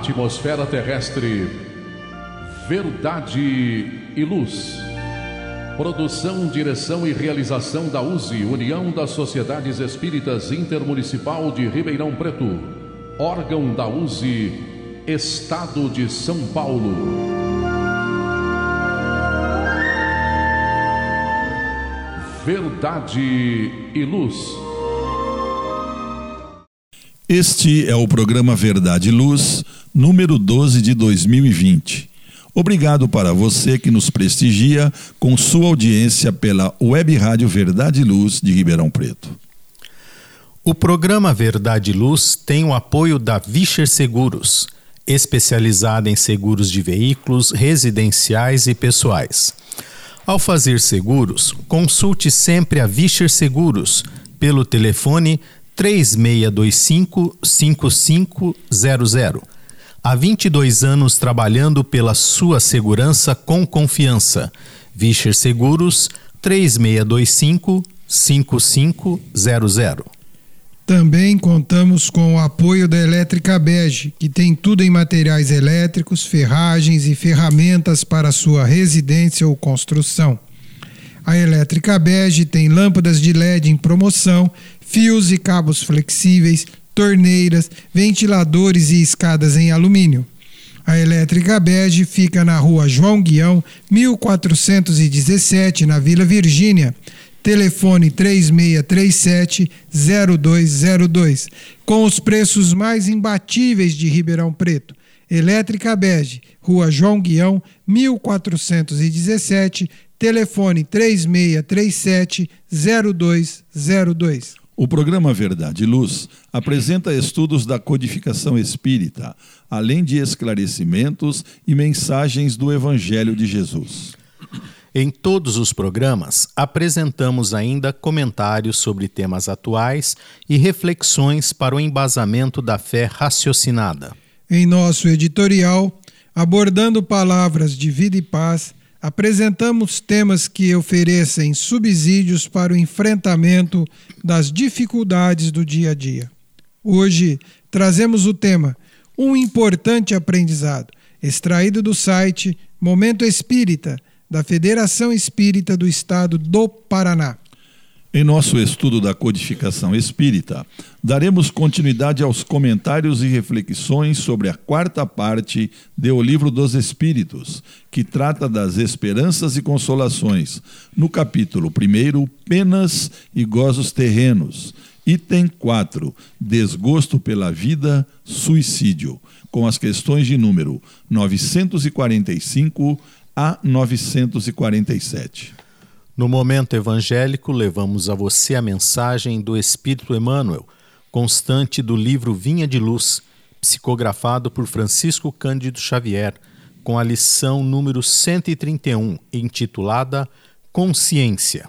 atmosfera terrestre, verdade e luz. Produção, direção e realização da USE, União das Sociedades Espíritas Intermunicipal de Ribeirão Preto. Órgão da USE, Estado de São Paulo. Verdade e Luz. Este é o programa Verdade e Luz, número 12 de 2020. Obrigado para você que nos prestigia com sua audiência pela Web Rádio Verdade e Luz de Ribeirão Preto. O programa Verdade e Luz tem o apoio da Vischer Seguros, especializada em seguros de veículos, residenciais e pessoais. Ao fazer seguros, consulte sempre a Vischer Seguros pelo telefone 3625 5500 Há 22 anos trabalhando pela sua segurança com confiança. Vischer Seguros 3625 5500. Também contamos com o apoio da Elétrica Bege, que tem tudo em materiais elétricos, ferragens e ferramentas para sua residência ou construção. A Elétrica Bege tem lâmpadas de LED em promoção, fios e cabos flexíveis, torneiras, ventiladores e escadas em alumínio. A Elétrica Bege fica na rua João Guião, 1417, na Vila Virgínia. Telefone 3637-0202, com os preços mais imbatíveis de Ribeirão Preto. Elétrica Bege, Rua João Guião, 1417, telefone 3637-0202. O programa Verdade e Luz apresenta estudos da codificação espírita, além de esclarecimentos e mensagens do Evangelho de Jesus. Em todos os programas, apresentamos ainda comentários sobre temas atuais e reflexões para o embasamento da fé raciocinada. Em nosso editorial, abordando palavras de vida e paz, apresentamos temas que oferecem subsídios para o enfrentamento das dificuldades do dia a dia. Hoje trazemos o tema Um importante aprendizado, extraído do site Momento Espírita, da Federação Espírita do Estado do Paraná. Em nosso estudo da codificação espírita, daremos continuidade aos comentários e reflexões sobre a quarta parte de O Livro dos Espíritos, que trata das esperanças e consolações, no capítulo 1, Penas e Gozos Terrenos, item 4, Desgosto pela Vida, Suicídio, com as questões de número 945 a 947. No momento evangélico, levamos a você a mensagem do Espírito Emmanuel, constante do livro Vinha de Luz, psicografado por Francisco Cândido Xavier, com a lição número 131, intitulada Consciência.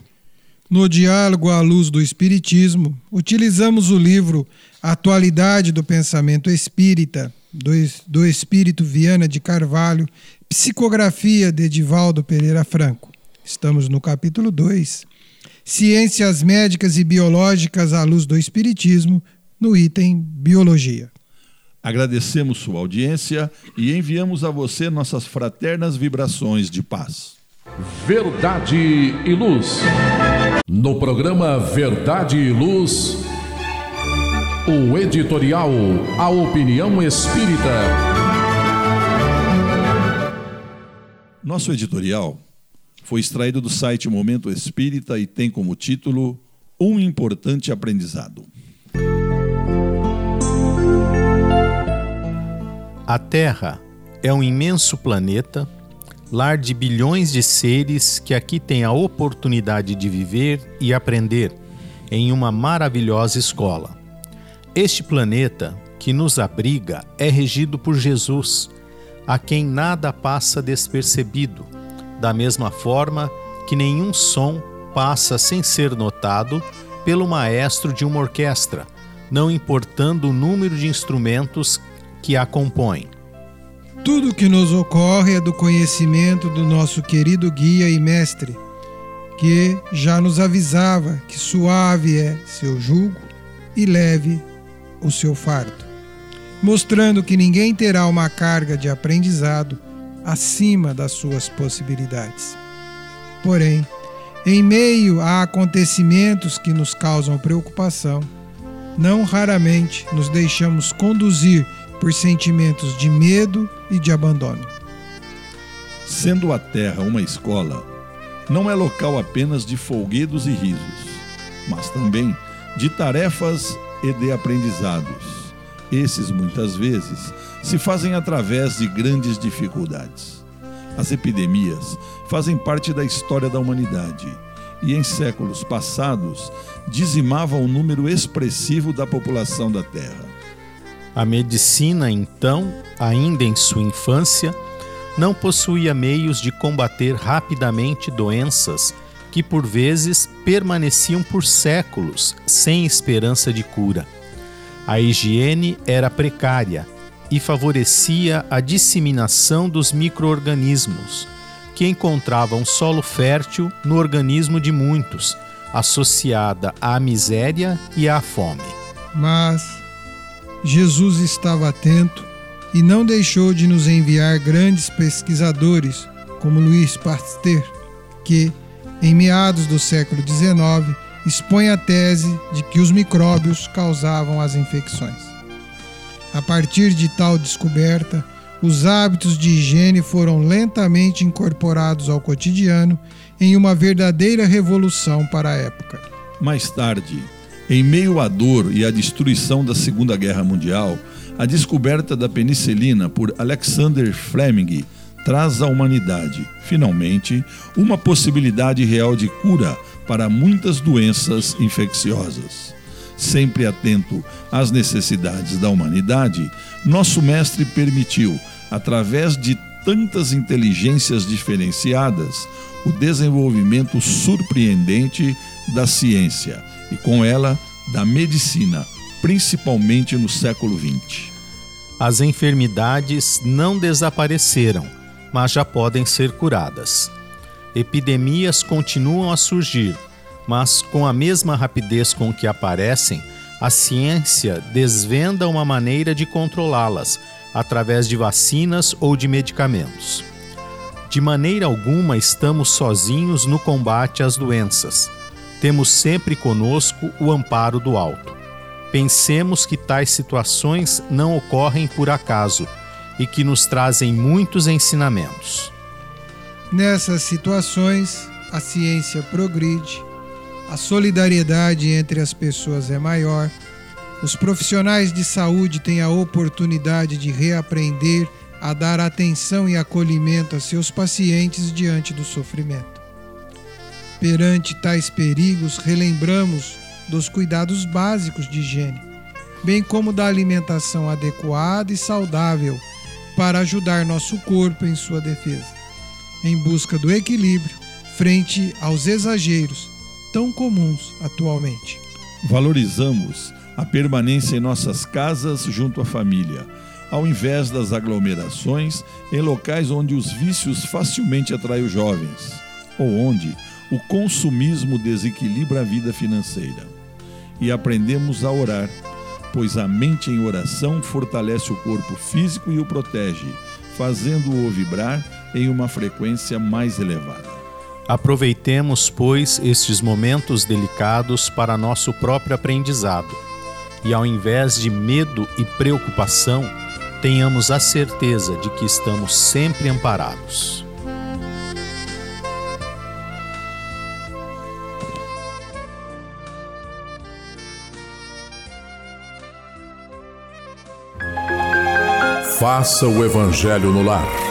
No diálogo à luz do Espiritismo, utilizamos o livro Atualidade do Pensamento Espírita, do, do Espírito Viana de Carvalho, psicografia de Edivaldo Pereira Franco. Estamos no capítulo 2. Ciências médicas e biológicas à luz do Espiritismo, no item Biologia. Agradecemos sua audiência e enviamos a você nossas fraternas vibrações de paz. Verdade e Luz. No programa Verdade e Luz, o editorial A Opinião Espírita. Nosso editorial foi extraído do site Momento Espírita e tem como título Um Importante Aprendizado. A Terra é um imenso planeta, lar de bilhões de seres que aqui têm a oportunidade de viver e aprender em uma maravilhosa escola. Este planeta que nos abriga é regido por Jesus, a quem nada passa despercebido da mesma forma que nenhum som passa sem ser notado pelo maestro de uma orquestra, não importando o número de instrumentos que a compõem. Tudo que nos ocorre é do conhecimento do nosso querido guia e mestre, que já nos avisava que suave é seu jugo e leve o seu fardo. mostrando que ninguém terá uma carga de aprendizado acima das suas possibilidades. Porém, em meio a acontecimentos que nos causam preocupação, não raramente nos deixamos conduzir por sentimentos de medo e de abandono. Sendo a Terra uma escola, não é local apenas de folguedos e risos, mas também de tarefas e de aprendizados. Esses, muitas vezes, se fazem através de grandes dificuldades. As epidemias fazem parte da história da humanidade e, em séculos passados, dizimavam o número expressivo da população da Terra. A medicina, então, ainda em sua infância, não possuía meios de combater rapidamente doenças que, por vezes, permaneciam por séculos sem esperança de cura. A higiene era precária e favorecia a disseminação dos microorganismos, que encontravam solo fértil no organismo de muitos, associada à miséria e à fome. Mas Jesus estava atento e não deixou de nos enviar grandes pesquisadores como Louis Pasteur, que, em meados do século XIX, expõe a tese de que os micróbios causavam as infecções. A partir de tal descoberta, os hábitos de higiene foram lentamente incorporados ao cotidiano em uma verdadeira revolução para a época. Mais tarde, em meio à dor e à destruição da Segunda Guerra Mundial, a descoberta da penicilina por Alexander Fleming traz à humanidade, finalmente, uma possibilidade real de cura para muitas doenças infecciosas. Sempre atento às necessidades da humanidade, nosso Mestre permitiu, através de tantas inteligências diferenciadas, o desenvolvimento surpreendente da ciência e, com ela, da medicina, principalmente no século XX. As enfermidades não desapareceram, mas já podem ser curadas epidemias continuam a surgir, mas com a mesma rapidez com que aparecem, a ciência desvenda uma maneira de controlá-las através de vacinas ou de medicamentos. De maneira alguma estamos sozinhos no combate às doenças. Temos sempre conosco o amparo do alto. Pensemos que tais situações não ocorrem por acaso e que nos trazem muitos ensinamentos. Nessas situações, a ciência progride, a solidariedade entre as pessoas é maior, os profissionais de saúde têm a oportunidade de reaprender a dar atenção e acolhimento a seus pacientes diante do sofrimento. Perante tais perigos, relembramos dos cuidados básicos de higiene, bem como da alimentação adequada e saudável para ajudar nosso corpo em sua defesa em busca do equilíbrio frente aos exageros tão comuns atualmente. Valorizamos a permanência em nossas casas junto à família, ao invés das aglomerações em locais onde os vícios facilmente atraem os jovens, ou onde o consumismo desequilibra a vida financeira. E aprendemos a orar, pois a mente em oração fortalece o corpo físico e o protege, fazendo-o vibrar em uma frequência mais elevada. Aproveitemos, pois, estes momentos delicados para nosso próprio aprendizado e, ao invés de medo e preocupação, tenhamos a certeza de que estamos sempre amparados. Faça o Evangelho no lar.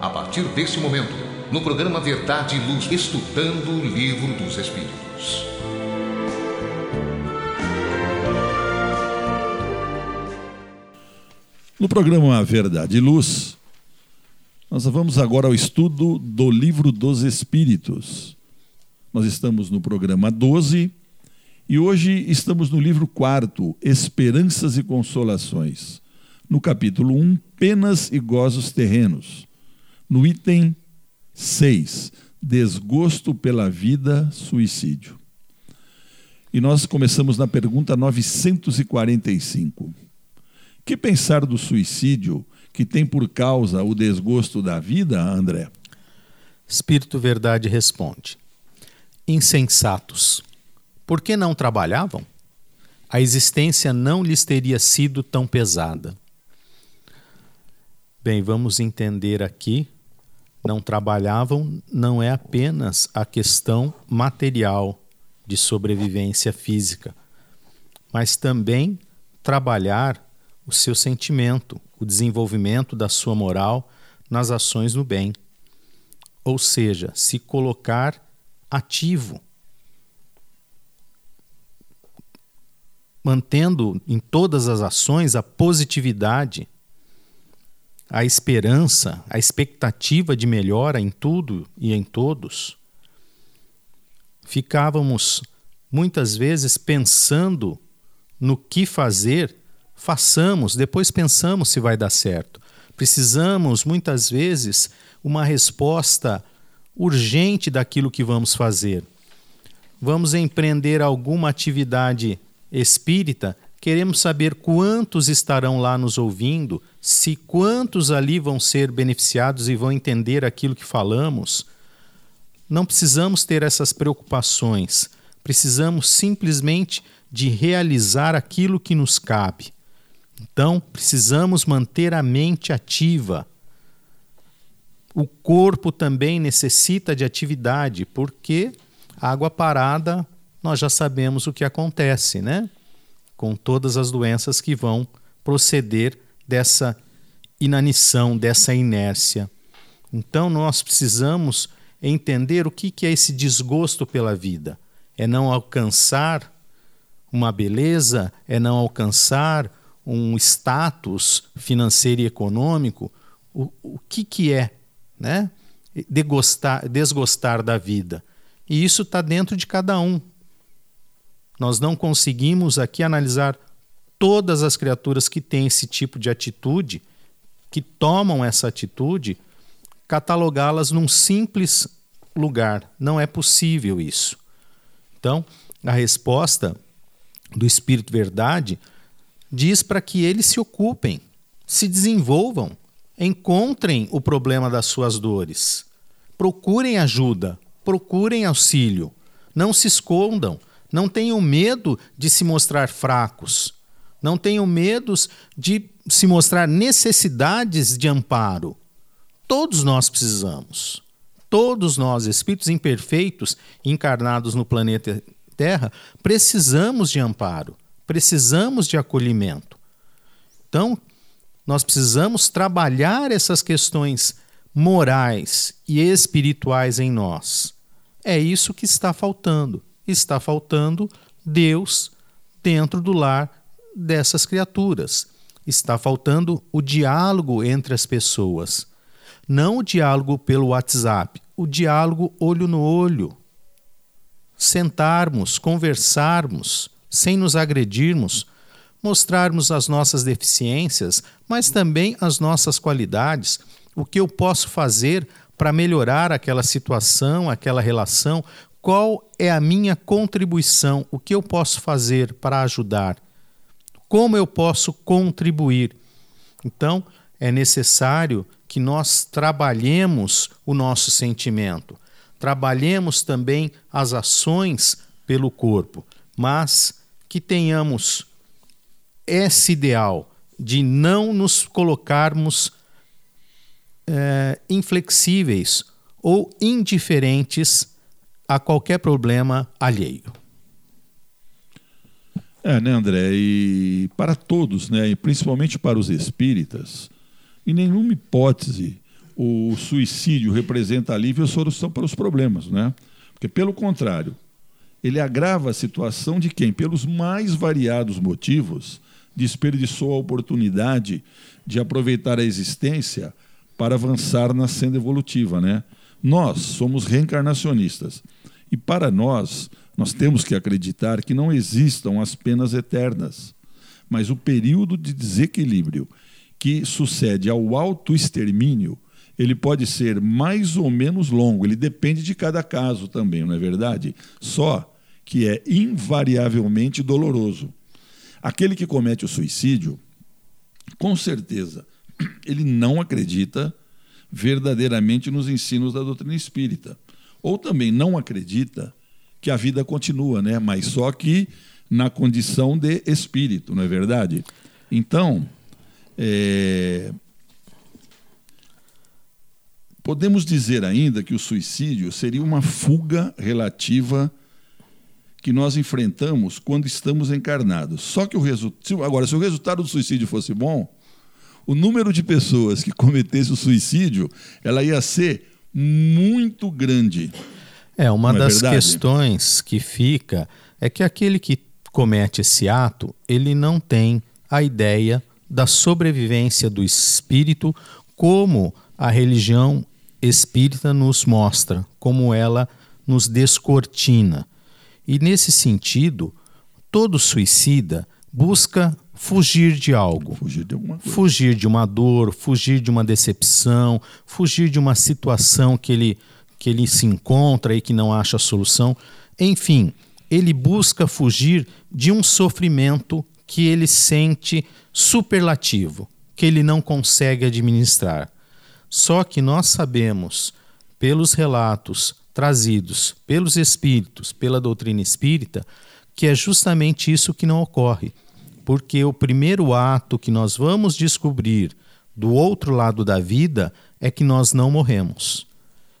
a partir desse momento, no programa Verdade e Luz, estudando o Livro dos Espíritos. No programa Verdade e Luz, nós vamos agora ao estudo do Livro dos Espíritos. Nós estamos no programa 12 e hoje estamos no livro 4, Esperanças e Consolações, no capítulo 1, Penas e Gozos Terrenos no item 6, desgosto pela vida, suicídio. E nós começamos na pergunta 945. Que pensar do suicídio que tem por causa o desgosto da vida, André? Espírito Verdade responde: Insensatos, por que não trabalhavam? A existência não lhes teria sido tão pesada. Bem, vamos entender aqui não trabalhavam não é apenas a questão material de sobrevivência física, mas também trabalhar o seu sentimento, o desenvolvimento da sua moral nas ações do bem. Ou seja, se colocar ativo, mantendo em todas as ações a positividade a esperança, a expectativa de melhora em tudo e em todos, ficávamos muitas vezes pensando no que fazer, façamos, depois pensamos se vai dar certo. Precisamos muitas vezes uma resposta urgente daquilo que vamos fazer. Vamos empreender alguma atividade espírita, queremos saber quantos estarão lá nos ouvindo, se quantos ali vão ser beneficiados e vão entender aquilo que falamos, não precisamos ter essas preocupações. Precisamos simplesmente de realizar aquilo que nos cabe. Então, precisamos manter a mente ativa. O corpo também necessita de atividade, porque água parada, nós já sabemos o que acontece, né? Com todas as doenças que vão proceder dessa inanição, dessa inércia. Então nós precisamos entender o que é esse desgosto pela vida. É não alcançar uma beleza, é não alcançar um status financeiro e econômico. O, o que, que é né? Degostar, desgostar da vida? E isso está dentro de cada um. Nós não conseguimos aqui analisar todas as criaturas que têm esse tipo de atitude, que tomam essa atitude, catalogá-las num simples lugar. Não é possível isso. Então, a resposta do Espírito Verdade diz para que eles se ocupem, se desenvolvam, encontrem o problema das suas dores, procurem ajuda, procurem auxílio, não se escondam, não tenham medo de se mostrar fracos, não tenham medo de se mostrar necessidades de amparo. Todos nós precisamos. Todos nós, espíritos imperfeitos encarnados no planeta Terra, precisamos de amparo, precisamos de acolhimento. Então, nós precisamos trabalhar essas questões morais e espirituais em nós. É isso que está faltando. Está faltando Deus dentro do lar dessas criaturas. Está faltando o diálogo entre as pessoas. Não o diálogo pelo WhatsApp, o diálogo olho no olho. Sentarmos, conversarmos, sem nos agredirmos, mostrarmos as nossas deficiências, mas também as nossas qualidades, o que eu posso fazer para melhorar aquela situação, aquela relação, qual é a minha contribuição, o que eu posso fazer para ajudar, como eu posso contribuir. Então, é necessário que nós trabalhemos o nosso sentimento, trabalhemos também as ações pelo corpo, mas que tenhamos esse ideal de não nos colocarmos é, inflexíveis ou indiferentes a qualquer problema alheio. É, né, André? E para todos, né, e principalmente para os espíritas, em nenhuma hipótese o suicídio representa alívio ou solução para os problemas, né? Porque, pelo contrário, ele agrava a situação de quem, pelos mais variados motivos, desperdiçou a oportunidade de aproveitar a existência para avançar na senda evolutiva, né? Nós somos reencarnacionistas e para nós nós temos que acreditar que não existam as penas eternas, mas o período de desequilíbrio que sucede ao autoextermínio, ele pode ser mais ou menos longo, ele depende de cada caso também, não é verdade? Só que é invariavelmente doloroso. Aquele que comete o suicídio, com certeza, ele não acredita verdadeiramente nos ensinos da doutrina espírita. Ou também não acredita que a vida continua, né? mas só que na condição de espírito, não é verdade? Então, é... podemos dizer ainda que o suicídio seria uma fuga relativa que nós enfrentamos quando estamos encarnados. Só que o resultado. Agora, se o resultado do suicídio fosse bom, o número de pessoas que cometesse o suicídio, ela ia ser muito grande. É, uma é das questões que fica é que aquele que comete esse ato, ele não tem a ideia da sobrevivência do espírito como a religião espírita nos mostra, como ela nos descortina. E nesse sentido, todo suicida busca fugir de algo. Fugir de alguma coisa. Fugir de uma dor, fugir de uma decepção, fugir de uma situação que ele, que ele se encontra e que não acha solução. Enfim, ele busca fugir de um sofrimento que ele sente superlativo, que ele não consegue administrar. Só que nós sabemos, pelos relatos trazidos pelos espíritos, pela doutrina espírita, que é justamente isso que não ocorre porque o primeiro ato que nós vamos descobrir do outro lado da vida é que nós não morremos.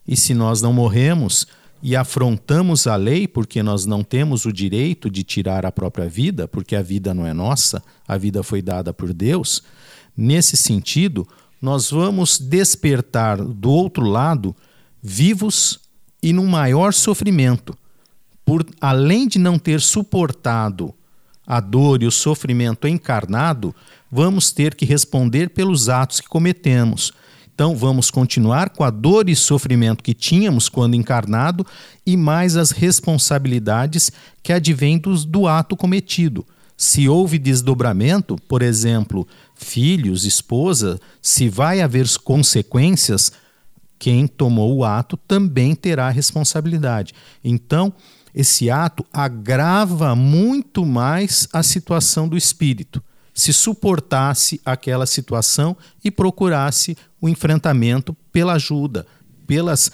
E se nós não morremos e afrontamos a lei, porque nós não temos o direito de tirar a própria vida, porque a vida não é nossa, a vida foi dada por Deus, nesse sentido, nós vamos despertar do outro lado vivos e num maior sofrimento, por além de não ter suportado a dor e o sofrimento encarnado, vamos ter que responder pelos atos que cometemos. Então, vamos continuar com a dor e sofrimento que tínhamos quando encarnado e mais as responsabilidades que advêm do, ato cometido. Se houve desdobramento, por exemplo, filhos, esposa, se vai haver consequências, quem tomou o ato também terá responsabilidade. Então, esse ato agrava muito mais a situação do espírito. Se suportasse aquela situação e procurasse o enfrentamento pela ajuda, pelas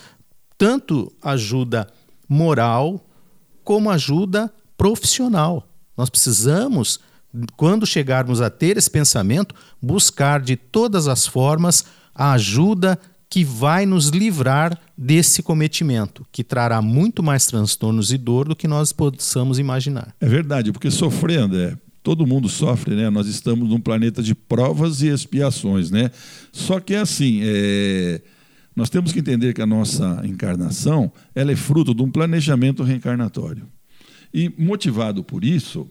tanto ajuda moral como ajuda profissional. Nós precisamos, quando chegarmos a ter esse pensamento, buscar de todas as formas a ajuda que vai nos livrar desse cometimento, que trará muito mais transtornos e dor do que nós possamos imaginar. É verdade, porque sofrer, André, todo mundo sofre, né? Nós estamos num planeta de provas e expiações, né? Só que é assim, é... nós temos que entender que a nossa encarnação ela é fruto de um planejamento reencarnatório. E motivado por isso,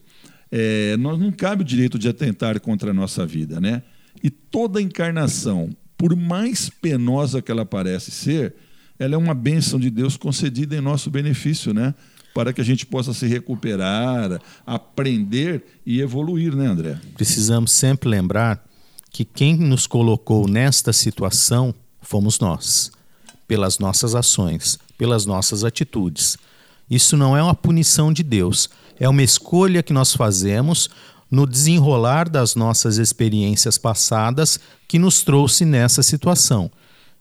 é... nós não cabe o direito de atentar contra a nossa vida, né? E toda encarnação, por mais penosa que ela parece ser, ela é uma bênção de Deus concedida em nosso benefício, né? para que a gente possa se recuperar, aprender e evoluir, né, André? Precisamos sempre lembrar que quem nos colocou nesta situação fomos nós, pelas nossas ações, pelas nossas atitudes. Isso não é uma punição de Deus, é uma escolha que nós fazemos no desenrolar das nossas experiências passadas que nos trouxe nessa situação.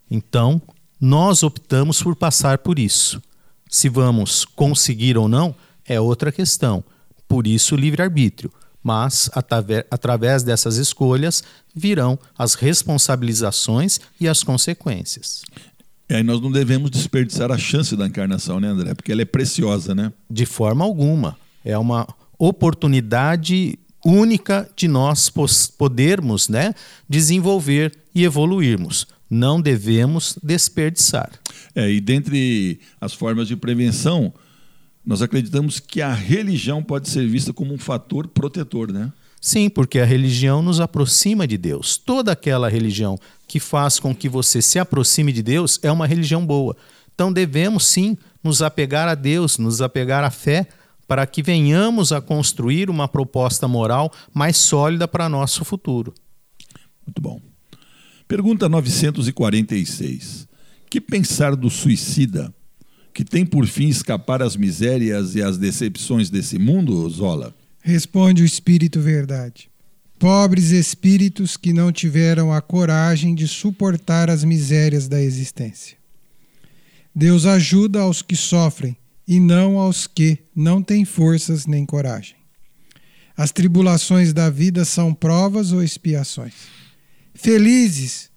Então, nós optamos por passar por isso. Se vamos conseguir ou não é outra questão. Por isso, livre-arbítrio. Mas, através dessas escolhas, virão as responsabilizações e as consequências. E aí nós não devemos desperdiçar a chance da encarnação, né, André? Porque ela é preciosa, né? De forma alguma. É uma oportunidade única de nós podermos né, desenvolver e evoluirmos não devemos desperdiçar. É, e dentre as formas de prevenção, nós acreditamos que a religião pode ser vista como um fator protetor, né? Sim, porque a religião nos aproxima de Deus. Toda aquela religião que faz com que você se aproxime de Deus é uma religião boa. Então devemos sim nos apegar a Deus, nos apegar à fé, para que venhamos a construir uma proposta moral mais sólida para nosso futuro. Muito bom. Pergunta 946. Que pensar do suicida, que tem por fim escapar às misérias e às decepções desse mundo, Zola? Responde o Espírito Verdade. Pobres espíritos que não tiveram a coragem de suportar as misérias da existência. Deus ajuda aos que sofrem e não aos que não têm forças nem coragem. As tribulações da vida são provas ou expiações. Felizes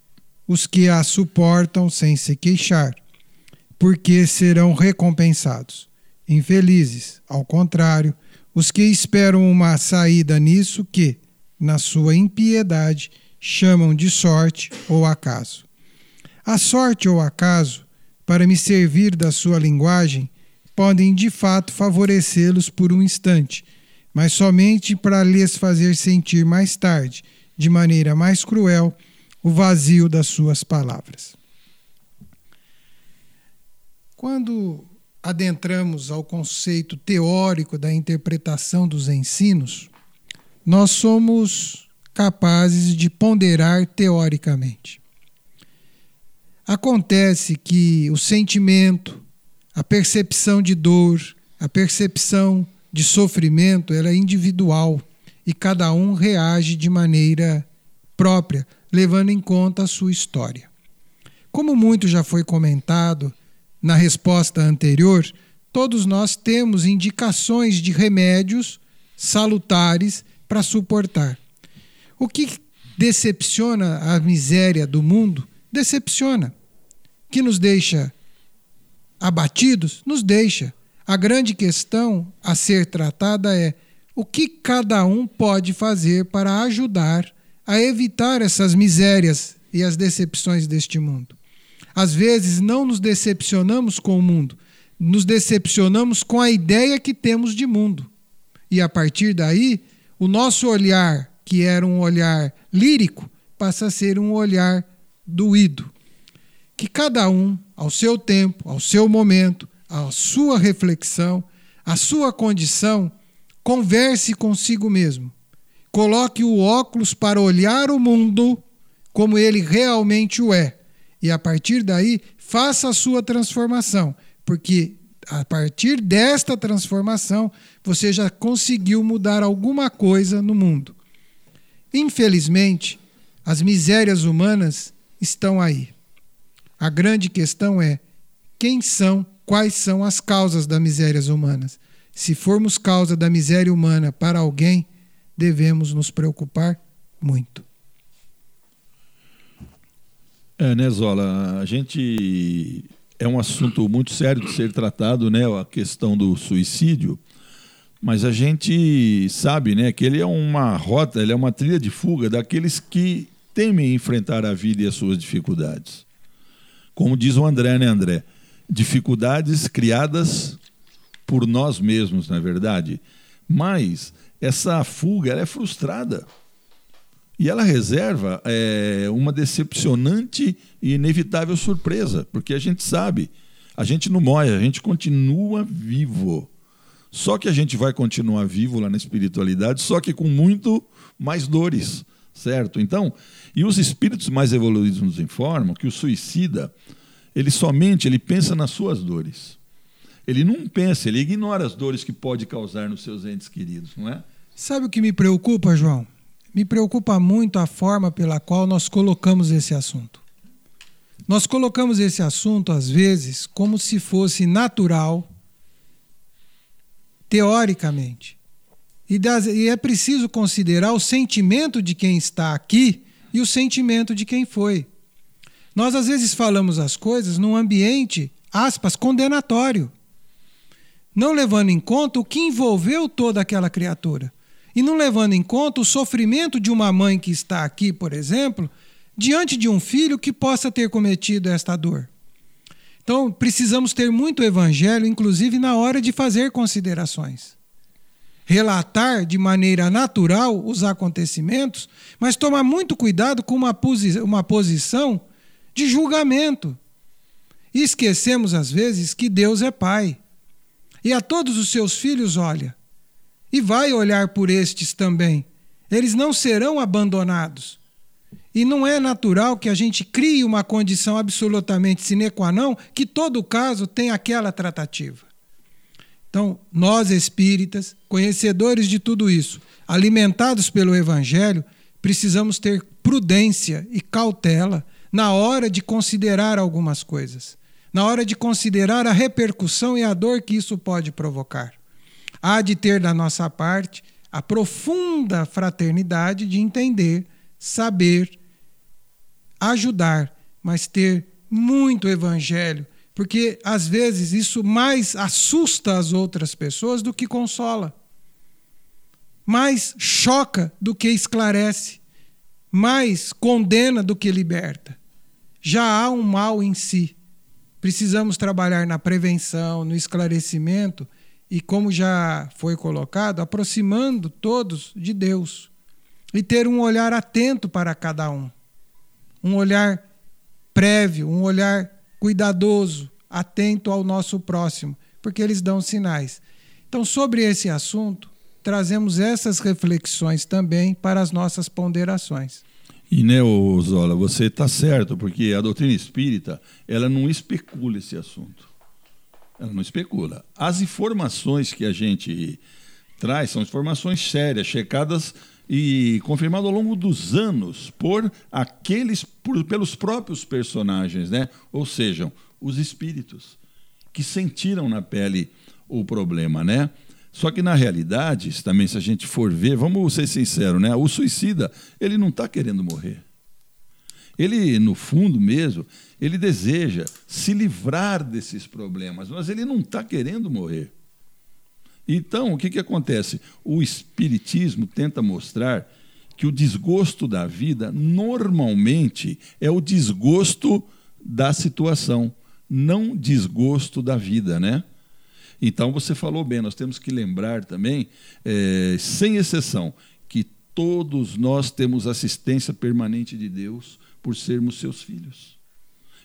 os que a suportam sem se queixar, porque serão recompensados. Infelizes, ao contrário, os que esperam uma saída nisso que, na sua impiedade, chamam de sorte ou acaso. A sorte ou acaso, para me servir da sua linguagem, podem de fato favorecê-los por um instante, mas somente para lhes fazer sentir mais tarde de maneira mais cruel o vazio das suas palavras. Quando adentramos ao conceito teórico da interpretação dos ensinos, nós somos capazes de ponderar teoricamente. Acontece que o sentimento, a percepção de dor, a percepção de sofrimento, ela é individual e cada um reage de maneira própria, levando em conta a sua história. Como muito já foi comentado na resposta anterior, todos nós temos indicações de remédios salutares para suportar. O que decepciona a miséria do mundo, decepciona. Que nos deixa abatidos, nos deixa. A grande questão a ser tratada é o que cada um pode fazer para ajudar a evitar essas misérias e as decepções deste mundo. Às vezes não nos decepcionamos com o mundo, nos decepcionamos com a ideia que temos de mundo. E a partir daí, o nosso olhar, que era um olhar lírico, passa a ser um olhar doído. Que cada um, ao seu tempo, ao seu momento, à sua reflexão, à sua condição, Converse consigo mesmo. Coloque o óculos para olhar o mundo como ele realmente o é. E a partir daí, faça a sua transformação, porque a partir desta transformação, você já conseguiu mudar alguma coisa no mundo. Infelizmente, as misérias humanas estão aí. A grande questão é quem são, quais são as causas das misérias humanas. Se formos causa da miséria humana para alguém, devemos nos preocupar muito. É, né, Zola? A gente. É um assunto muito sério de ser tratado, né? A questão do suicídio. Mas a gente sabe, né, que ele é uma rota, ele é uma trilha de fuga daqueles que temem enfrentar a vida e as suas dificuldades. Como diz o André, né, André? Dificuldades criadas por nós mesmos, na é verdade. Mas essa fuga é frustrada. E ela reserva é, uma decepcionante e inevitável surpresa, porque a gente sabe, a gente não morre, a gente continua vivo. Só que a gente vai continuar vivo lá na espiritualidade, só que com muito mais dores, certo? Então, e os espíritos mais evoluídos nos informam que o suicida, ele somente ele pensa nas suas dores. Ele não pensa, ele ignora as dores que pode causar nos seus entes queridos, não é? Sabe o que me preocupa, João? Me preocupa muito a forma pela qual nós colocamos esse assunto. Nós colocamos esse assunto, às vezes, como se fosse natural, teoricamente. E, das, e é preciso considerar o sentimento de quem está aqui e o sentimento de quem foi. Nós, às vezes, falamos as coisas num ambiente, aspas, condenatório, não levando em conta o que envolveu toda aquela criatura e não levando em conta o sofrimento de uma mãe que está aqui, por exemplo, diante de um filho que possa ter cometido esta dor. Então, precisamos ter muito evangelho, inclusive na hora de fazer considerações. Relatar de maneira natural os acontecimentos, mas tomar muito cuidado com uma, posi uma posição de julgamento. E esquecemos, às vezes, que Deus é Pai. E a todos os seus filhos olha e vai olhar por estes também. Eles não serão abandonados. E não é natural que a gente crie uma condição absolutamente sine qua non que todo caso tem aquela tratativa. Então, nós espíritas, conhecedores de tudo isso, alimentados pelo Evangelho, precisamos ter prudência e cautela na hora de considerar algumas coisas, na hora de considerar a repercussão e a dor que isso pode provocar. Há de ter da nossa parte a profunda fraternidade de entender, saber, ajudar, mas ter muito evangelho, porque às vezes isso mais assusta as outras pessoas do que consola, mais choca do que esclarece, mais condena do que liberta. Já há um mal em si. Precisamos trabalhar na prevenção, no esclarecimento e, como já foi colocado, aproximando todos de Deus e ter um olhar atento para cada um, um olhar prévio, um olhar cuidadoso, atento ao nosso próximo, porque eles dão sinais. Então, sobre esse assunto, trazemos essas reflexões também para as nossas ponderações. E, né, Zola, você está certo, porque a doutrina espírita ela não especula esse assunto. Ela não especula. As informações que a gente traz são informações sérias, checadas e confirmadas ao longo dos anos por aqueles, por, pelos próprios personagens, né? Ou seja, os espíritos que sentiram na pele o problema, né? Só que na realidade, também se a gente for ver, vamos ser sinceros, né? O suicida, ele não está querendo morrer. Ele, no fundo mesmo, ele deseja se livrar desses problemas, mas ele não está querendo morrer. Então, o que, que acontece? O Espiritismo tenta mostrar que o desgosto da vida, normalmente, é o desgosto da situação, não desgosto da vida, né? Então, você falou bem, nós temos que lembrar também, é, sem exceção, que todos nós temos assistência permanente de Deus, por sermos seus filhos.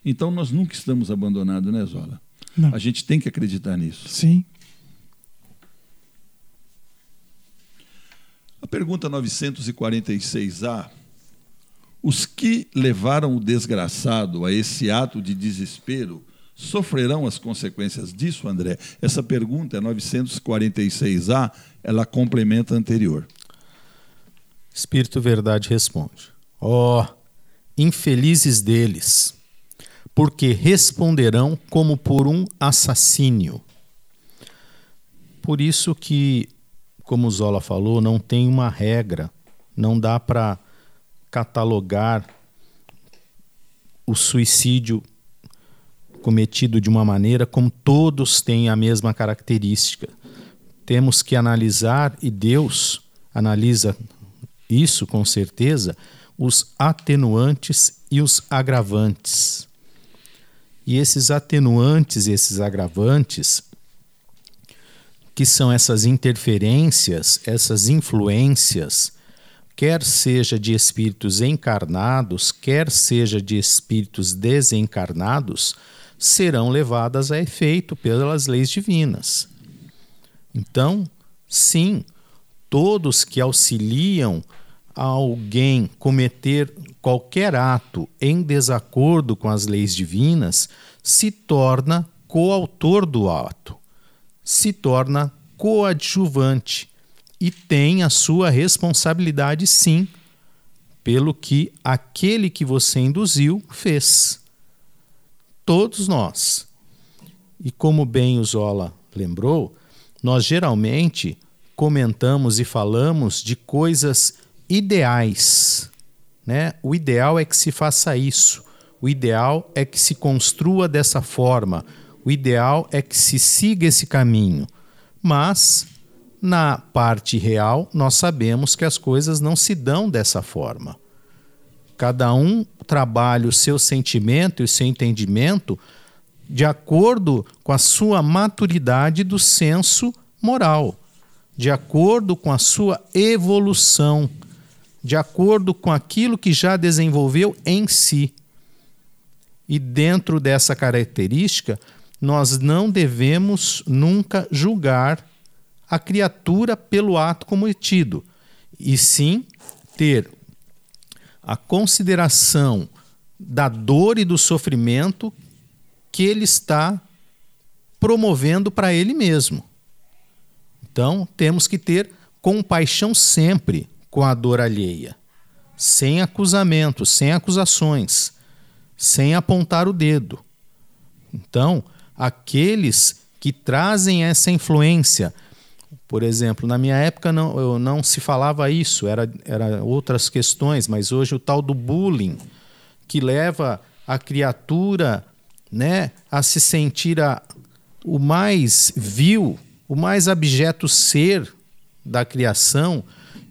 Então nós nunca estamos abandonados, né, Zola? Não. A gente tem que acreditar nisso. Sim. A pergunta 946A. Os que levaram o desgraçado a esse ato de desespero sofrerão as consequências disso, André? Essa pergunta, 946A, ela complementa a anterior. Espírito Verdade responde: Ó, oh, infelizes deles, porque responderão como por um assassínio. Por isso que, como Zola falou, não tem uma regra, não dá para catalogar o suicídio cometido de uma maneira como todos têm a mesma característica. Temos que analisar, e Deus analisa isso com certeza, os atenuantes e os agravantes. E esses atenuantes e esses agravantes, que são essas interferências, essas influências, quer seja de espíritos encarnados, quer seja de espíritos desencarnados, serão levadas a efeito pelas leis divinas. Então, sim, todos que auxiliam a alguém cometer qualquer ato em desacordo com as leis divinas se torna coautor do ato, se torna coadjuvante e tem a sua responsabilidade sim pelo que aquele que você induziu fez. Todos nós. E como bem o Zola lembrou, nós geralmente comentamos e falamos de coisas ideais. Né? O ideal é que se faça isso. O ideal é que se construa dessa forma. O ideal é que se siga esse caminho. Mas, na parte real, nós sabemos que as coisas não se dão dessa forma. Cada um trabalha o seu sentimento e o seu entendimento de acordo com a sua maturidade do senso moral, de acordo com a sua evolução de acordo com aquilo que já desenvolveu em si. E dentro dessa característica, nós não devemos nunca julgar a criatura pelo ato cometido, e sim ter a consideração da dor e do sofrimento que ele está promovendo para ele mesmo. Então, temos que ter compaixão sempre com a dor alheia, sem acusamentos, sem acusações, sem apontar o dedo. Então, aqueles que trazem essa influência, por exemplo, na minha época não, eu não se falava isso, era, era outras questões, mas hoje o tal do bullying, que leva a criatura né, a se sentir a, o mais vil, o mais abjeto ser da criação,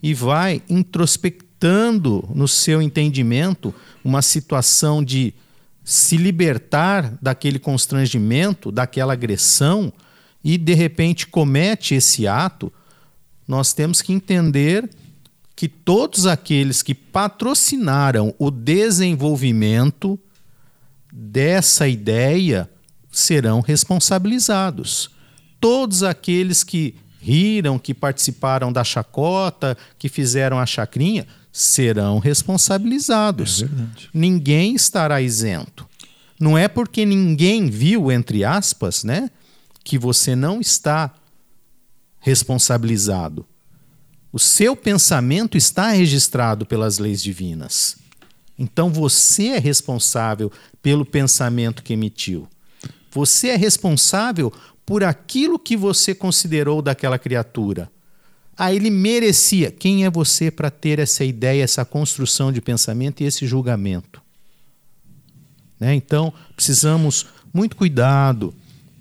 e vai introspectando no seu entendimento uma situação de se libertar daquele constrangimento, daquela agressão e de repente comete esse ato, nós temos que entender que todos aqueles que patrocinaram o desenvolvimento dessa ideia serão responsabilizados. Todos aqueles que riram, que participaram da chacota, que fizeram a chacrinha, serão responsabilizados. É ninguém estará isento. Não é porque ninguém viu, entre aspas, né, que você não está responsabilizado. O seu pensamento está registrado pelas leis divinas. Então você é responsável pelo pensamento que emitiu. Você é responsável por aquilo que você considerou daquela criatura. Ah, ele merecia. Quem é você para ter essa ideia, essa construção de pensamento e esse julgamento? Né? Então, precisamos muito cuidado.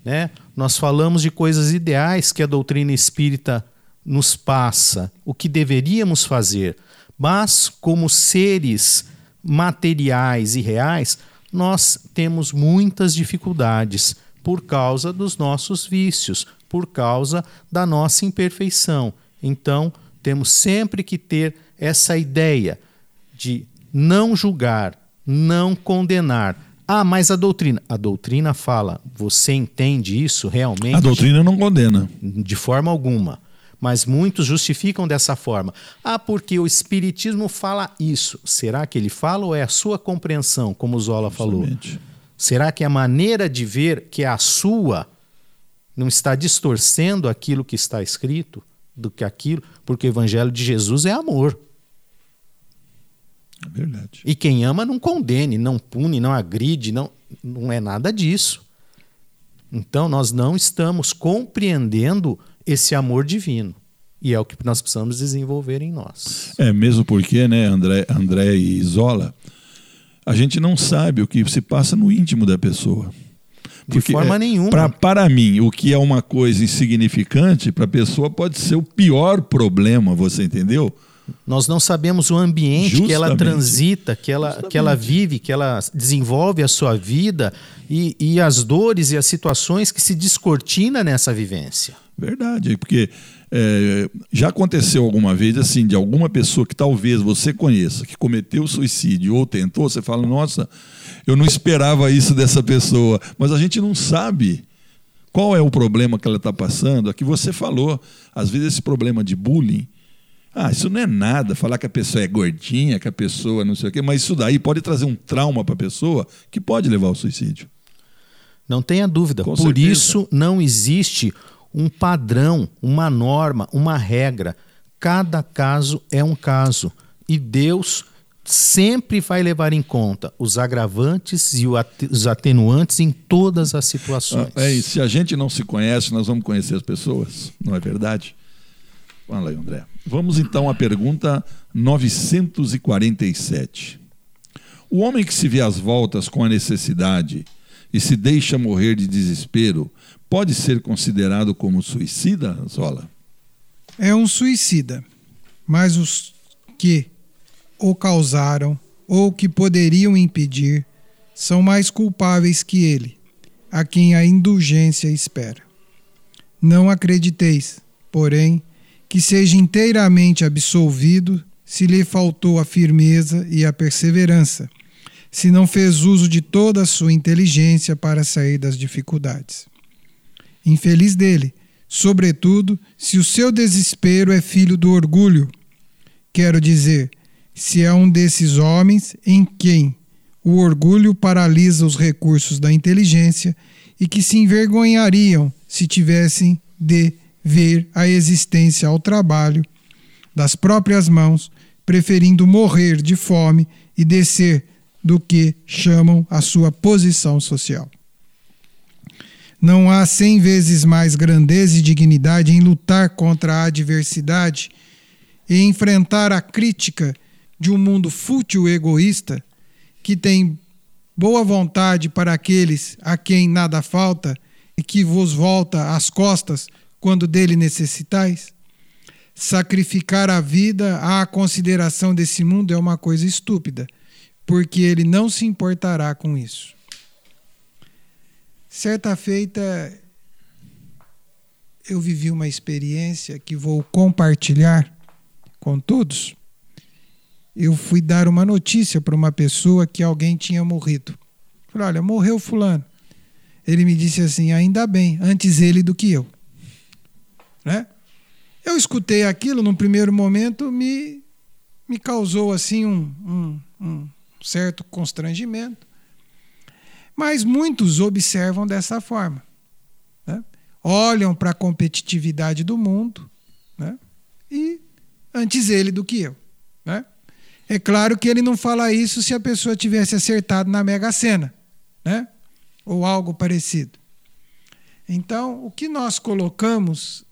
Né? Nós falamos de coisas ideais que a doutrina espírita nos passa, o que deveríamos fazer, mas como seres materiais e reais, nós temos muitas dificuldades por causa dos nossos vícios, por causa da nossa imperfeição. Então, temos sempre que ter essa ideia de não julgar, não condenar. Ah, mas a doutrina. A doutrina fala, você entende isso realmente? A doutrina não condena. De forma alguma. Mas muitos justificam dessa forma. Ah, porque o Espiritismo fala isso. Será que ele fala ou é a sua compreensão, como o Zola falou? Será que a maneira de ver, que é a sua, não está distorcendo aquilo que está escrito do que aquilo? Porque o evangelho de Jesus é amor. É verdade. E quem ama não condene, não pune, não agride, não, não é nada disso. Então nós não estamos compreendendo esse amor divino. E é o que nós precisamos desenvolver em nós. É, mesmo porque, né, André, André e Isola, a gente não sabe o que se passa no íntimo da pessoa. De forma é, nenhuma. Pra, para mim, o que é uma coisa insignificante, para a pessoa pode ser o pior problema, você entendeu? Nós não sabemos o ambiente Justamente. que ela transita, que ela, que ela vive, que ela desenvolve a sua vida e, e as dores e as situações que se descortina nessa vivência. Verdade, porque é, já aconteceu alguma vez assim, de alguma pessoa que talvez você conheça, que cometeu suicídio ou tentou, você fala, nossa, eu não esperava isso dessa pessoa, mas a gente não sabe qual é o problema que ela está passando. Aqui você falou, às vezes esse problema de bullying. Ah, isso não é nada, falar que a pessoa é gordinha, que a pessoa não sei o quê, mas isso daí pode trazer um trauma para a pessoa que pode levar ao suicídio. Não tenha dúvida. Com Por certeza. isso não existe um padrão, uma norma, uma regra. Cada caso é um caso. E Deus sempre vai levar em conta os agravantes e os atenuantes em todas as situações. Ah, É, se a gente não se conhece, nós vamos conhecer as pessoas, não é verdade? Fala aí, André. Vamos então à pergunta 947. O homem que se vê às voltas com a necessidade e se deixa morrer de desespero pode ser considerado como suicida, Zola? É um suicida, mas os que o causaram ou que poderiam impedir são mais culpáveis que ele, a quem a indulgência espera. Não acrediteis, porém, que seja inteiramente absolvido se lhe faltou a firmeza e a perseverança, se não fez uso de toda a sua inteligência para sair das dificuldades. Infeliz dele, sobretudo se o seu desespero é filho do orgulho. Quero dizer, se é um desses homens em quem o orgulho paralisa os recursos da inteligência e que se envergonhariam se tivessem de ver a existência ao trabalho das próprias mãos, preferindo morrer de fome e descer do que chamam a sua posição social. Não há cem vezes mais grandeza e dignidade em lutar contra a adversidade e enfrentar a crítica de um mundo fútil e egoísta que tem boa vontade para aqueles a quem nada falta e que vos volta às costas quando dele necessitais? Sacrificar a vida à consideração desse mundo é uma coisa estúpida, porque ele não se importará com isso. Certa feita, eu vivi uma experiência que vou compartilhar com todos. Eu fui dar uma notícia para uma pessoa que alguém tinha morrido. Falei, olha, morreu fulano. Ele me disse assim, ainda bem, antes ele do que eu. Né? Eu escutei aquilo, num primeiro momento, me, me causou assim um, um, um certo constrangimento. Mas muitos observam dessa forma. Né? Olham para a competitividade do mundo né? e antes ele do que eu. Né? É claro que ele não fala isso se a pessoa tivesse acertado na Mega Sena, né? ou algo parecido. Então, o que nós colocamos,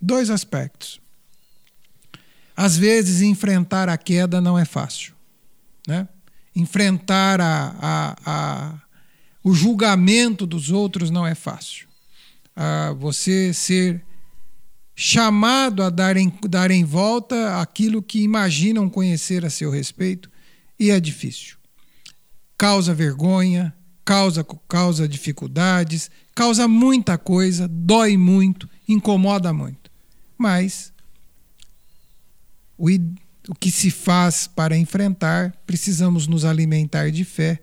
dois aspectos. Às vezes, enfrentar a queda não é fácil. Né? Enfrentar a, a, a, o julgamento dos outros não é fácil. Ah, você ser chamado a dar em, dar em volta aquilo que imaginam conhecer a seu respeito, e é difícil. Causa vergonha, causa, causa dificuldades, causa muita coisa, dói muito, incomoda muito. Mas o, o que se faz para enfrentar, precisamos nos alimentar de fé,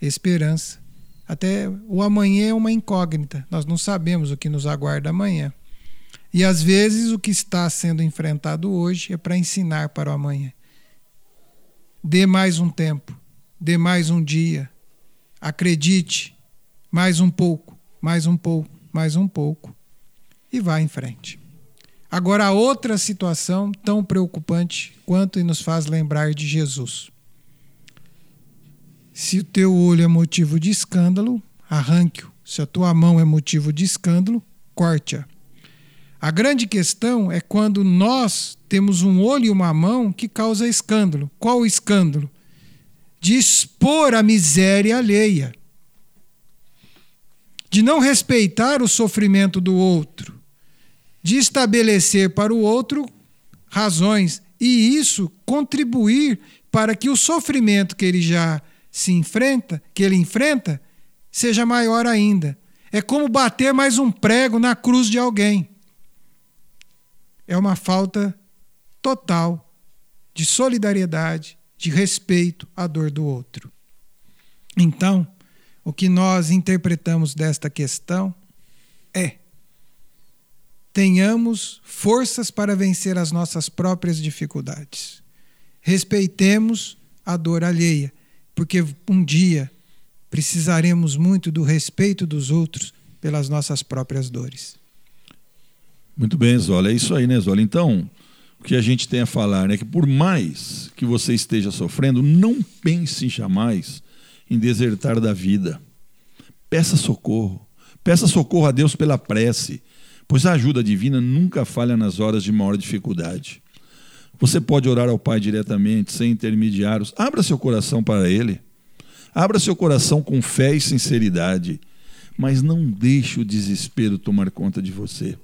esperança. Até o amanhã é uma incógnita, nós não sabemos o que nos aguarda amanhã. E às vezes o que está sendo enfrentado hoje é para ensinar para o amanhã. Dê mais um tempo, dê mais um dia. acredite, mais um pouco, mais um pouco, mais um pouco, e vá em frente. Agora, a outra situação tão preocupante quanto e nos faz lembrar de Jesus. Se o teu olho é motivo de escândalo, arranque-o. Se a tua mão é motivo de escândalo, corte-a. A grande questão é quando nós temos um olho e uma mão que causa escândalo. Qual o escândalo? De expor a miséria alheia. De não respeitar o sofrimento do outro de estabelecer para o outro razões e isso contribuir para que o sofrimento que ele já se enfrenta, que ele enfrenta, seja maior ainda. É como bater mais um prego na cruz de alguém. É uma falta total de solidariedade, de respeito à dor do outro. Então, o que nós interpretamos desta questão é tenhamos forças para vencer as nossas próprias dificuldades. Respeitemos a dor alheia, porque um dia precisaremos muito do respeito dos outros pelas nossas próprias dores. Muito bem, Zola. É isso aí, né, Zola? Então, o que a gente tem a falar é né, que por mais que você esteja sofrendo, não pense jamais em desertar da vida. Peça socorro. Peça socorro a Deus pela prece pois a ajuda divina nunca falha nas horas de maior dificuldade. Você pode orar ao Pai diretamente, sem intermediários. Abra seu coração para Ele. Abra seu coração com fé e sinceridade. Mas não deixe o desespero tomar conta de você.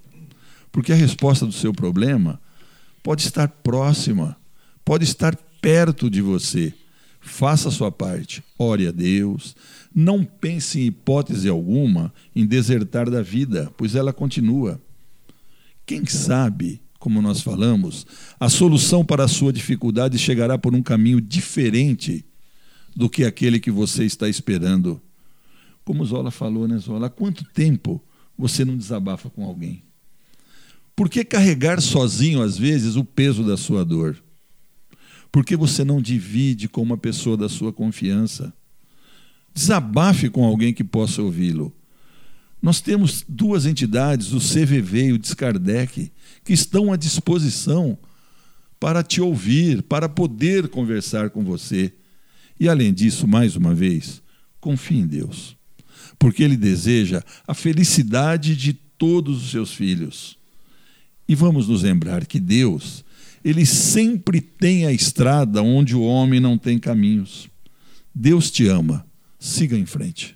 Porque a resposta do seu problema pode estar próxima, pode estar perto de você. Faça a sua parte. Ore a Deus, não pense em hipótese alguma em desertar da vida, pois ela continua. Quem sabe, como nós falamos, a solução para a sua dificuldade chegará por um caminho diferente do que aquele que você está esperando. Como Zola falou, né, Zola? Há quanto tempo você não desabafa com alguém? Por que carregar sozinho, às vezes, o peso da sua dor? Por que você não divide com uma pessoa da sua confiança? Desabafe com alguém que possa ouvi-lo. Nós temos duas entidades, o CVV e o Descardec, que estão à disposição para te ouvir, para poder conversar com você. E além disso, mais uma vez, confie em Deus, porque Ele deseja a felicidade de todos os seus filhos. E vamos nos lembrar que Deus, Ele sempre tem a estrada onde o homem não tem caminhos. Deus te ama siga em frente.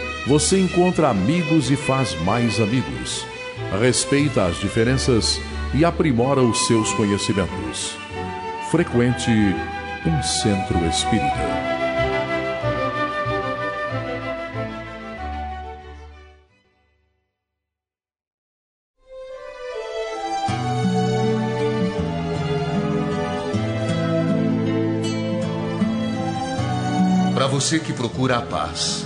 você encontra amigos e faz mais amigos. Respeita as diferenças e aprimora os seus conhecimentos. Frequente um centro espírita. você que procura a paz,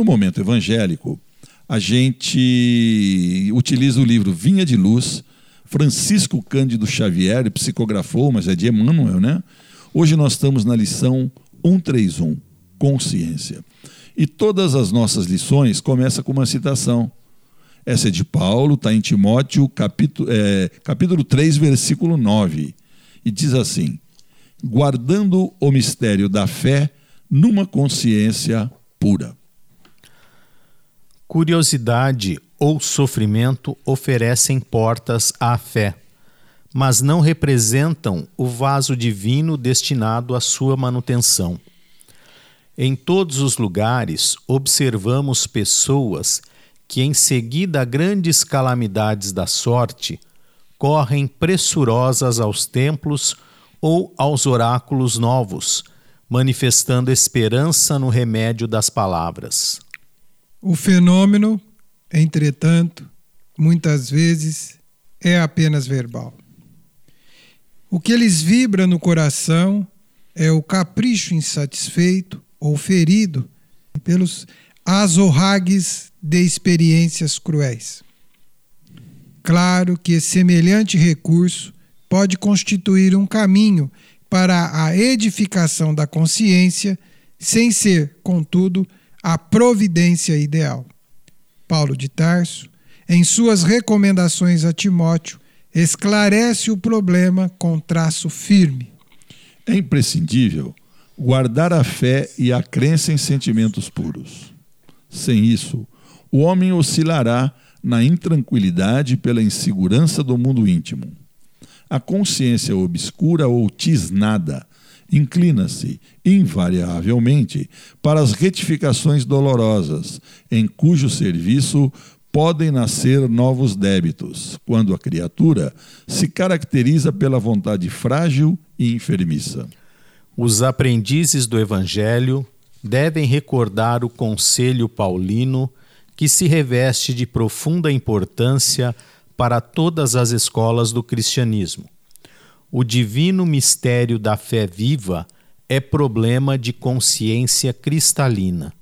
No momento evangélico, a gente utiliza o livro Vinha de Luz, Francisco Cândido Xavier psicografou, mas é de Emmanuel, né? Hoje nós estamos na lição 131, Consciência. E todas as nossas lições começam com uma citação. Essa é de Paulo, está em Timóteo, capítulo, é, capítulo 3, versículo 9. e diz assim: guardando o mistério da fé numa consciência pura. Curiosidade ou sofrimento oferecem portas à fé, mas não representam o vaso divino destinado à sua manutenção. Em todos os lugares observamos pessoas que, em seguida a grandes calamidades da sorte, correm pressurosas aos templos ou aos oráculos novos, manifestando esperança no remédio das palavras. O fenômeno, entretanto, muitas vezes é apenas verbal. O que lhes vibra no coração é o capricho insatisfeito ou ferido pelos azorragues de experiências cruéis. Claro que semelhante recurso pode constituir um caminho para a edificação da consciência, sem ser, contudo, a providência ideal. Paulo de Tarso, em suas recomendações a Timóteo, esclarece o problema com traço firme. É imprescindível guardar a fé e a crença em sentimentos puros. Sem isso, o homem oscilará na intranquilidade pela insegurança do mundo íntimo. A consciência obscura ou tisnada inclina-se, invariavelmente, para as retificações dolorosas, em cujo serviço podem nascer novos débitos, quando a criatura se caracteriza pela vontade frágil e enfermiça. Os aprendizes do Evangelho devem recordar o conselho paulino que se reveste de profunda importância para todas as escolas do cristianismo. O divino mistério da fé viva é problema de consciência cristalina.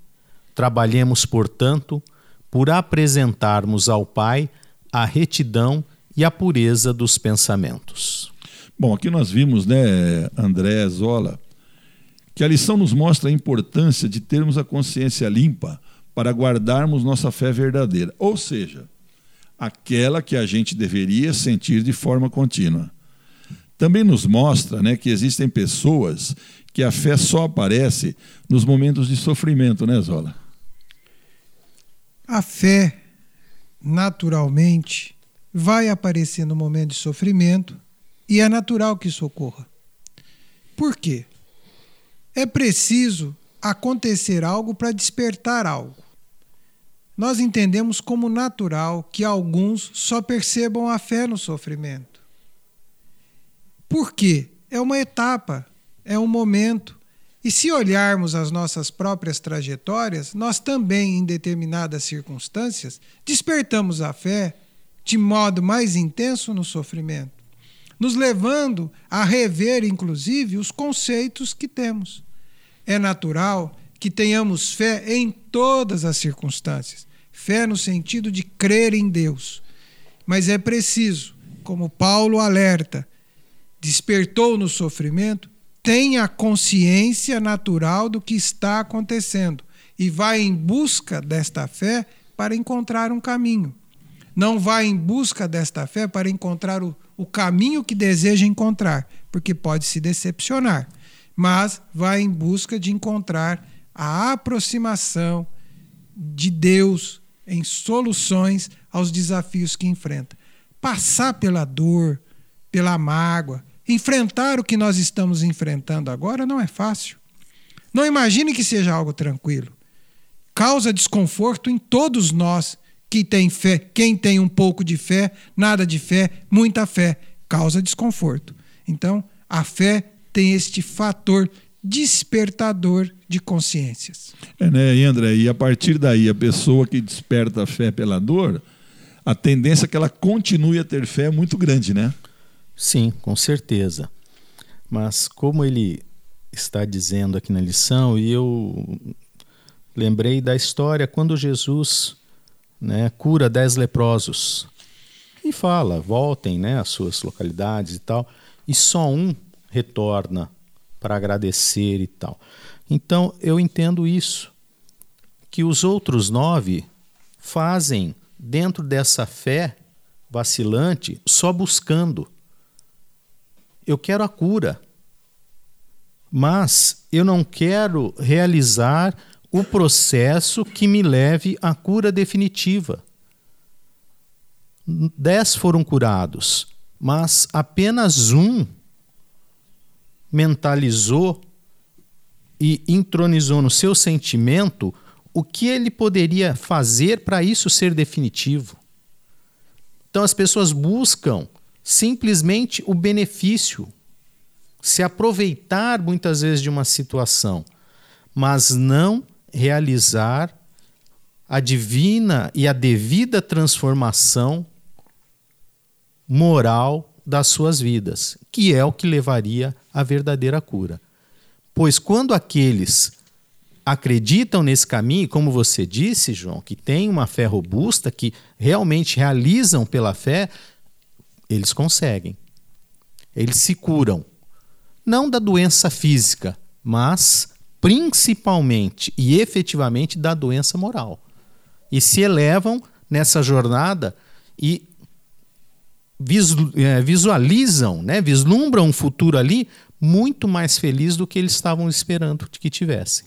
Trabalhemos, portanto, por apresentarmos ao Pai a retidão e a pureza dos pensamentos. Bom, aqui nós vimos, né, André Zola, que a lição nos mostra a importância de termos a consciência limpa para guardarmos nossa fé verdadeira, ou seja, aquela que a gente deveria sentir de forma contínua. Também nos mostra né, que existem pessoas que a fé só aparece nos momentos de sofrimento, né, Zola? A fé, naturalmente, vai aparecer no momento de sofrimento e é natural que isso ocorra. Por quê? É preciso acontecer algo para despertar algo nós entendemos como natural que alguns só percebam a fé no sofrimento. Por quê? É uma etapa, é um momento. E se olharmos as nossas próprias trajetórias, nós também, em determinadas circunstâncias, despertamos a fé de modo mais intenso no sofrimento, nos levando a rever, inclusive, os conceitos que temos. É natural que tenhamos fé em todas as circunstâncias. Fé no sentido de crer em Deus. Mas é preciso, como Paulo alerta, despertou no sofrimento, tenha consciência natural do que está acontecendo e vai em busca desta fé para encontrar um caminho. Não vai em busca desta fé para encontrar o, o caminho que deseja encontrar, porque pode se decepcionar, mas vai em busca de encontrar a aproximação de Deus em soluções aos desafios que enfrenta. Passar pela dor, pela mágoa, enfrentar o que nós estamos enfrentando agora não é fácil. Não imagine que seja algo tranquilo. Causa desconforto em todos nós que tem fé, quem tem um pouco de fé, nada de fé, muita fé, causa desconforto. Então, a fé tem este fator despertador de consciências. É, né, André? E a partir daí, a pessoa que desperta a fé pela dor, a tendência é que ela continue a ter fé é muito grande, né? Sim, com certeza. Mas como ele está dizendo aqui na lição, e eu lembrei da história quando Jesus né, cura dez leprosos e fala, voltem né, às suas localidades e tal, e só um retorna para agradecer e tal. Então eu entendo isso, que os outros nove fazem dentro dessa fé vacilante só buscando. Eu quero a cura. Mas eu não quero realizar o processo que me leve à cura definitiva. Dez foram curados, mas apenas um mentalizou e entronizou no seu sentimento o que ele poderia fazer para isso ser definitivo. Então as pessoas buscam simplesmente o benefício, se aproveitar muitas vezes de uma situação, mas não realizar a divina e a devida transformação moral das suas vidas, que é o que levaria à verdadeira cura. Pois quando aqueles acreditam nesse caminho, como você disse, João, que tem uma fé robusta, que realmente realizam pela fé, eles conseguem. Eles se curam. Não da doença física, mas principalmente e efetivamente da doença moral. E se elevam nessa jornada e é, visualizam, né, vislumbram um futuro ali muito mais feliz do que eles estavam esperando que tivessem.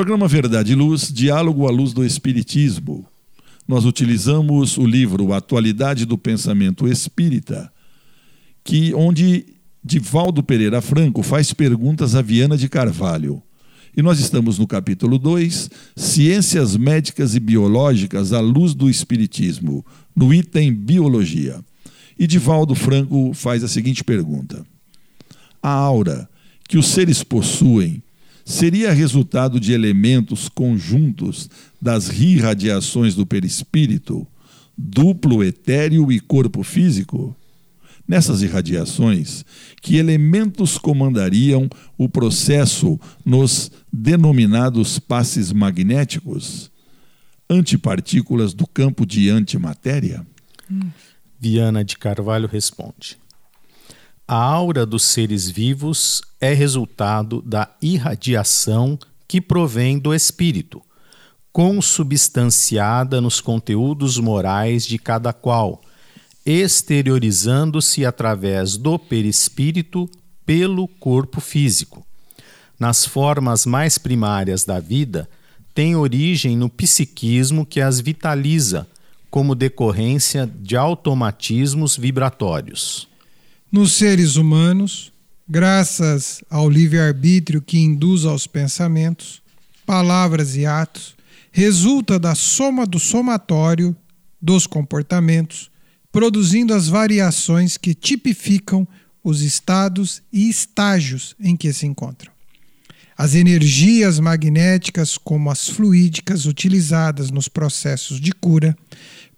Programa Verdade e Luz, Diálogo à Luz do Espiritismo. Nós utilizamos o livro Atualidade do Pensamento Espírita, que onde Divaldo Pereira Franco faz perguntas a Viana de Carvalho. E nós estamos no capítulo 2, Ciências Médicas e Biológicas à Luz do Espiritismo, no item Biologia. E Divaldo Franco faz a seguinte pergunta: A aura que os seres possuem seria resultado de elementos conjuntos das irradiações do perispírito, duplo etéreo e corpo físico? Nessas irradiações, que elementos comandariam o processo nos denominados passes magnéticos? Antipartículas do campo de antimatéria? Viana de Carvalho responde: a aura dos seres vivos é resultado da irradiação que provém do espírito, consubstanciada nos conteúdos morais de cada qual, exteriorizando-se através do perispírito pelo corpo físico. Nas formas mais primárias da vida, tem origem no psiquismo que as vitaliza, como decorrência de automatismos vibratórios. Nos seres humanos, graças ao livre-arbítrio que induz aos pensamentos, palavras e atos, resulta da soma do somatório dos comportamentos, produzindo as variações que tipificam os estados e estágios em que se encontram. As energias magnéticas, como as fluídicas utilizadas nos processos de cura,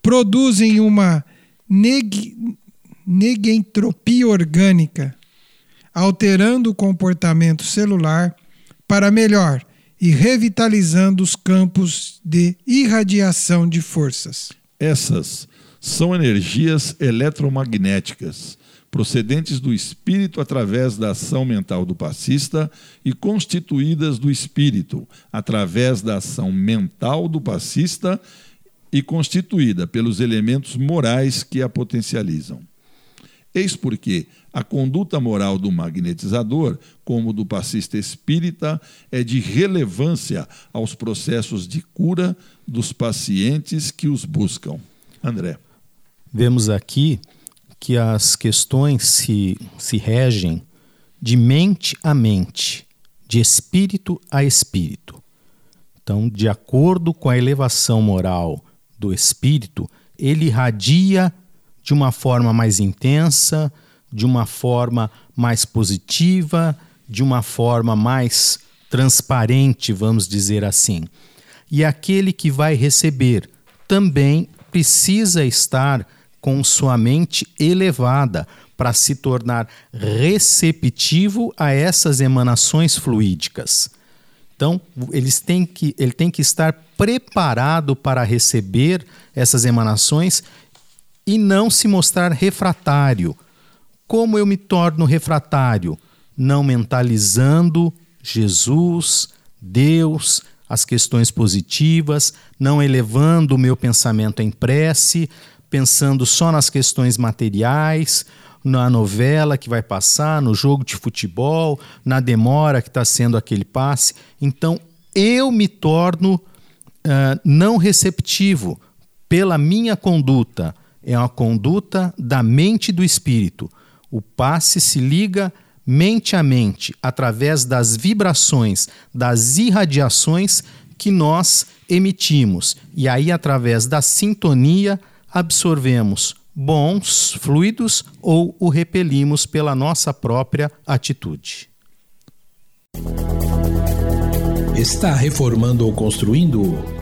produzem uma negentropia orgânica, alterando o comportamento celular para melhor e revitalizando os campos de irradiação de forças. Essas são energias eletromagnéticas procedentes do espírito através da ação mental do passista e constituídas do espírito através da ação mental do passista e constituída pelos elementos morais que a potencializam. Eis porque a conduta moral do magnetizador, como do passista espírita, é de relevância aos processos de cura dos pacientes que os buscam. André. Vemos aqui que as questões se, se regem de mente a mente, de espírito a espírito. Então, de acordo com a elevação moral do espírito, ele irradia de uma forma mais intensa, de uma forma mais positiva, de uma forma mais transparente, vamos dizer assim. E aquele que vai receber também precisa estar com sua mente elevada para se tornar receptivo a essas emanações fluídicas. Então, eles têm que, ele tem que estar preparado para receber essas emanações e não se mostrar refratário. Como eu me torno refratário? Não mentalizando Jesus, Deus, as questões positivas, não elevando o meu pensamento em prece, pensando só nas questões materiais, na novela que vai passar, no jogo de futebol, na demora que está sendo aquele passe. Então eu me torno uh, não receptivo pela minha conduta. É uma conduta da mente e do espírito. O passe se liga mente a mente, através das vibrações, das irradiações que nós emitimos. E aí, através da sintonia, absorvemos bons fluidos ou o repelimos pela nossa própria atitude. Está reformando ou construindo?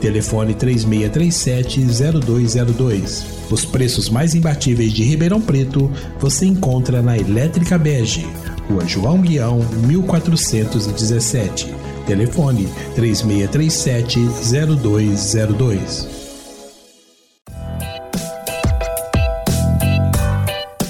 Telefone 3637-0202. Os preços mais imbatíveis de Ribeirão Preto você encontra na Elétrica Bege, Rua João Guião, 1417. Telefone 3637-0202.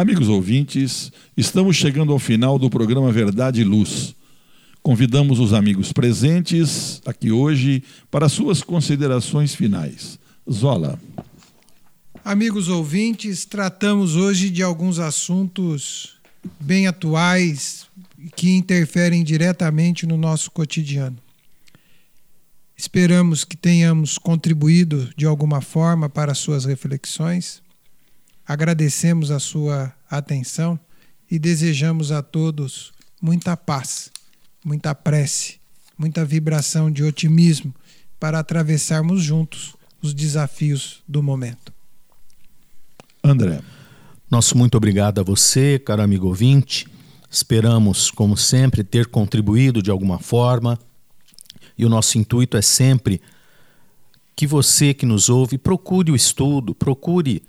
Amigos ouvintes, estamos chegando ao final do programa Verdade e Luz. Convidamos os amigos presentes aqui hoje para suas considerações finais. Zola. Amigos ouvintes, tratamos hoje de alguns assuntos bem atuais que interferem diretamente no nosso cotidiano. Esperamos que tenhamos contribuído de alguma forma para suas reflexões. Agradecemos a sua atenção e desejamos a todos muita paz, muita prece, muita vibração de otimismo para atravessarmos juntos os desafios do momento. André. Nosso muito obrigado a você, caro amigo ouvinte. Esperamos, como sempre, ter contribuído de alguma forma. E o nosso intuito é sempre que você que nos ouve procure o estudo, procure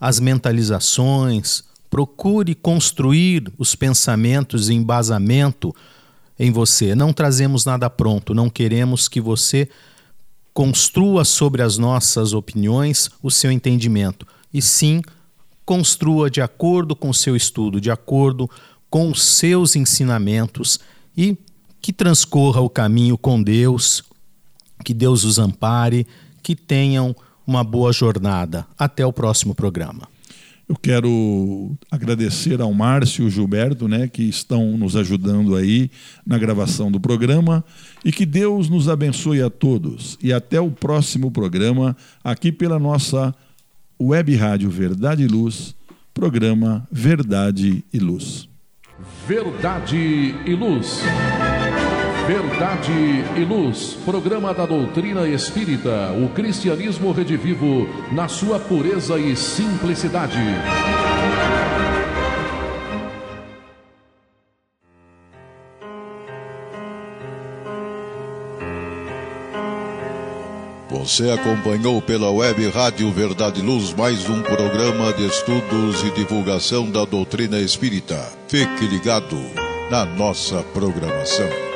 as mentalizações, procure construir os pensamentos e embasamento em você. Não trazemos nada pronto, não queremos que você construa sobre as nossas opiniões o seu entendimento e sim construa de acordo com o seu estudo, de acordo com os seus ensinamentos e que transcorra o caminho com Deus, que Deus os ampare, que tenham uma boa jornada. Até o próximo programa. Eu quero agradecer ao Márcio e ao Gilberto, né, que estão nos ajudando aí na gravação do programa e que Deus nos abençoe a todos. E até o próximo programa aqui pela nossa Web Rádio Verdade e Luz, programa Verdade e Luz. Verdade e Luz. Verdade e Luz, programa da doutrina espírita, o cristianismo redivivo na sua pureza e simplicidade. Você acompanhou pela web Rádio Verdade Luz mais um programa de estudos e divulgação da doutrina espírita. Fique ligado na nossa programação.